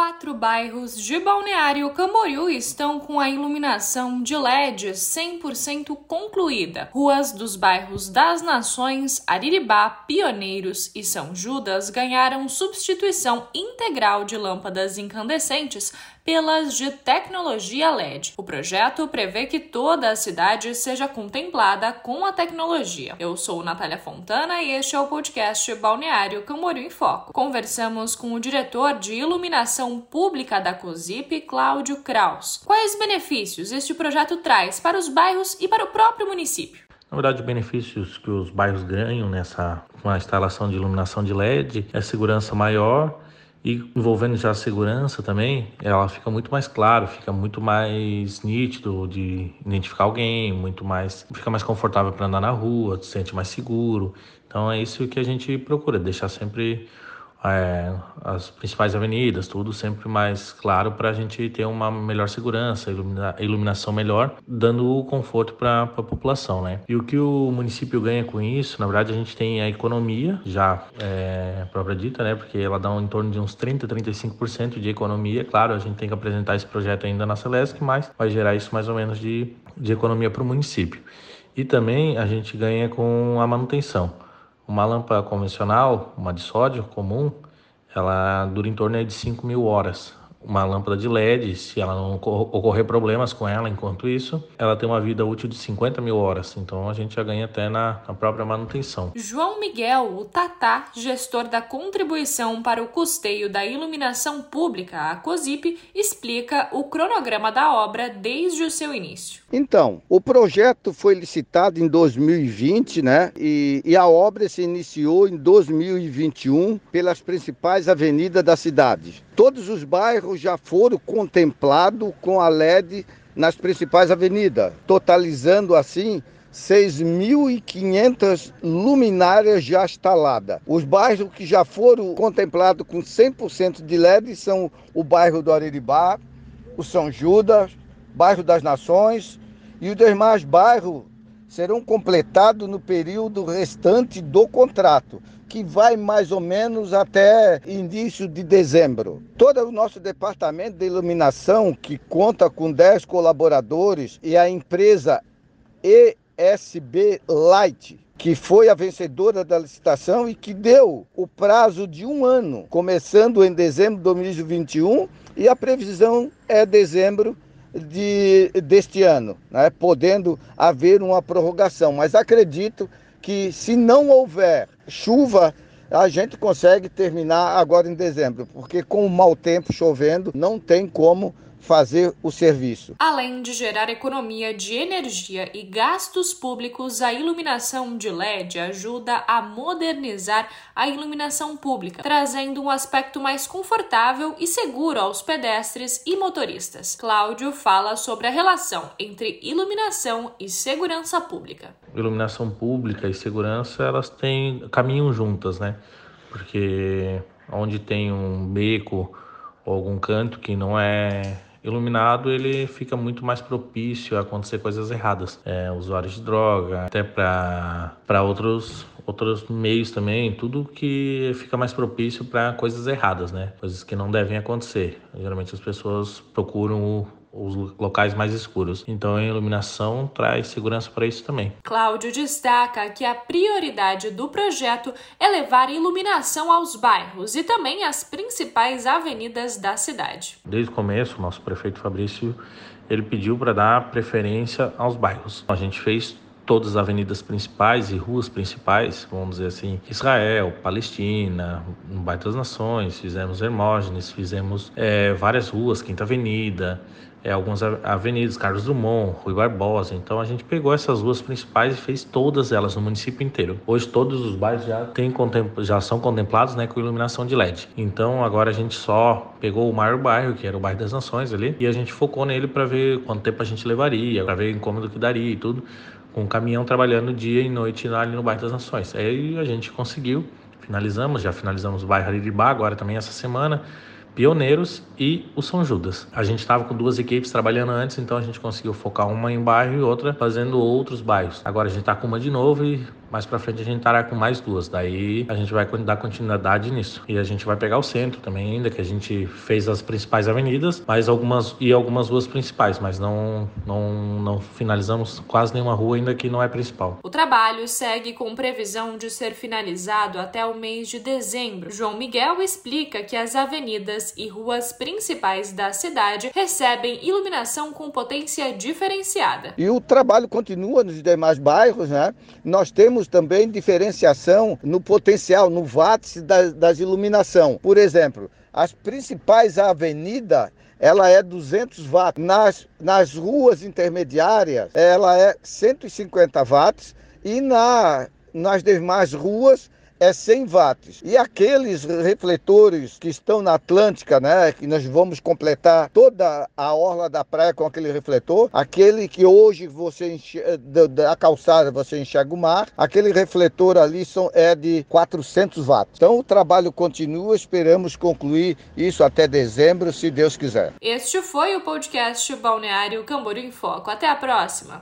quatro bairros de Balneário Camboriú estão com a iluminação de LED 100% concluída. Ruas dos bairros das Nações, Ariribá, Pioneiros e São Judas ganharam substituição integral de lâmpadas incandescentes pelas de tecnologia LED. O projeto prevê que toda a cidade seja contemplada com a tecnologia. Eu sou Natália Fontana e este é o podcast Balneário Camboriú em Foco. Conversamos com o diretor de iluminação pública da COSIP, Cláudio Kraus. Quais benefícios este projeto traz para os bairros e para o próprio município? Na verdade, os benefícios que os bairros ganham nessa com a instalação de iluminação de LED é segurança maior e envolvendo já a segurança também, ela fica muito mais claro, fica muito mais nítido de identificar alguém, muito mais, fica mais confortável para andar na rua, se sente mais seguro. Então é isso que a gente procura, deixar sempre é, as principais avenidas, tudo sempre mais claro para a gente ter uma melhor segurança, ilumina, iluminação melhor, dando conforto para a população, né? E o que o município ganha com isso, na verdade, a gente tem a economia já é, própria dita, né? Porque ela dá um, em torno de uns 30, 35% de economia. Claro, a gente tem que apresentar esse projeto ainda na Celesc, mas vai gerar isso mais ou menos de, de economia para o município. E também a gente ganha com a manutenção. Uma lâmpada convencional, uma de sódio comum, ela dura em torno de 5 mil horas uma lâmpada de LED, se ela não ocorrer problemas com ela enquanto isso, ela tem uma vida útil de 50 mil horas. Então a gente já ganha até na, na própria manutenção. João Miguel, o Tatá, gestor da contribuição para o custeio da iluminação pública, a COSIP, explica o cronograma da obra desde o seu início. Então, o projeto foi licitado em 2020, né? E, e a obra se iniciou em 2021 pelas principais avenidas da cidade. Todos os bairros já foram contemplados com a LED nas principais avenidas, totalizando assim 6.500 luminárias já instaladas. Os bairros que já foram contemplados com 100% de LED são o bairro do Ariribá, o São Judas, bairro das Nações e os demais bairros serão completados no período restante do contrato, que vai mais ou menos até início de dezembro. Todo o nosso departamento de iluminação, que conta com 10 colaboradores, e a empresa ESB Light, que foi a vencedora da licitação e que deu o prazo de um ano, começando em dezembro de 2021, e a previsão é dezembro de, deste ano, né? podendo haver uma prorrogação. Mas acredito que se não houver chuva, a gente consegue terminar agora em dezembro, porque com o mau tempo chovendo, não tem como fazer o serviço. Além de gerar economia de energia e gastos públicos, a iluminação de LED ajuda a modernizar a iluminação pública, trazendo um aspecto mais confortável e seguro aos pedestres e motoristas. Cláudio fala sobre a relação entre iluminação e segurança pública. Iluminação pública e segurança, elas têm caminham juntas, né? Porque onde tem um beco ou algum canto que não é Iluminado ele fica muito mais propício a acontecer coisas erradas, é, usuários de droga, até para outros outros meios também, tudo que fica mais propício para coisas erradas, né? Coisas que não devem acontecer. Geralmente as pessoas procuram o, os locais mais escuros. Então a iluminação traz segurança para isso também. Cláudio destaca que a prioridade do projeto é levar iluminação aos bairros e também às principais avenidas da cidade. Desde o começo, nosso prefeito Fabrício ele pediu para dar preferência aos bairros. A gente fez todas as avenidas principais e ruas principais, vamos dizer assim, Israel, Palestina, no Bairro das Nações, fizemos Hermógenes, fizemos é, várias ruas, Quinta Avenida, é, algumas avenidas, Carlos Drummond, Rui Barbosa. Então a gente pegou essas ruas principais e fez todas elas no município inteiro. Hoje todos os bairros já, tem, já são contemplados né, com iluminação de LED. Então agora a gente só pegou o maior bairro, que era o bairro das Nações ali, e a gente focou nele para ver quanto tempo a gente levaria, para ver o incômodo que daria e tudo com um caminhão trabalhando dia e noite ali no bairro das Nações. Aí a gente conseguiu, finalizamos, já finalizamos o bairro Ariribá agora também essa semana, Pioneiros e o São Judas. A gente estava com duas equipes trabalhando antes, então a gente conseguiu focar uma em bairro e outra fazendo outros bairros. Agora a gente está com uma de novo e mais para frente a gente estará com mais duas. Daí a gente vai dar continuidade nisso. E a gente vai pegar o centro também ainda, que a gente fez as principais avenidas, mas algumas e algumas ruas principais, mas não não não finalizamos quase nenhuma rua ainda que não é principal. O trabalho segue com previsão de ser finalizado até o mês de dezembro. João Miguel explica que as avenidas e ruas principais da cidade recebem iluminação com potência diferenciada. E o trabalho continua nos demais bairros, né? Nós temos também diferenciação no potencial, no watts das, das iluminação. Por exemplo, as principais avenidas ela é 200 watts. Nas, nas ruas intermediárias, ela é 150 watts. E na, nas demais ruas, é 100 watts. E aqueles refletores que estão na Atlântica, né, que nós vamos completar toda a orla da praia com aquele refletor, aquele que hoje você enxerga, da calçada você enxerga o mar, aquele refletor ali são, é de 400 watts. Então o trabalho continua, esperamos concluir isso até dezembro, se Deus quiser. Este foi o podcast Balneário Camboriú em Foco. Até a próxima!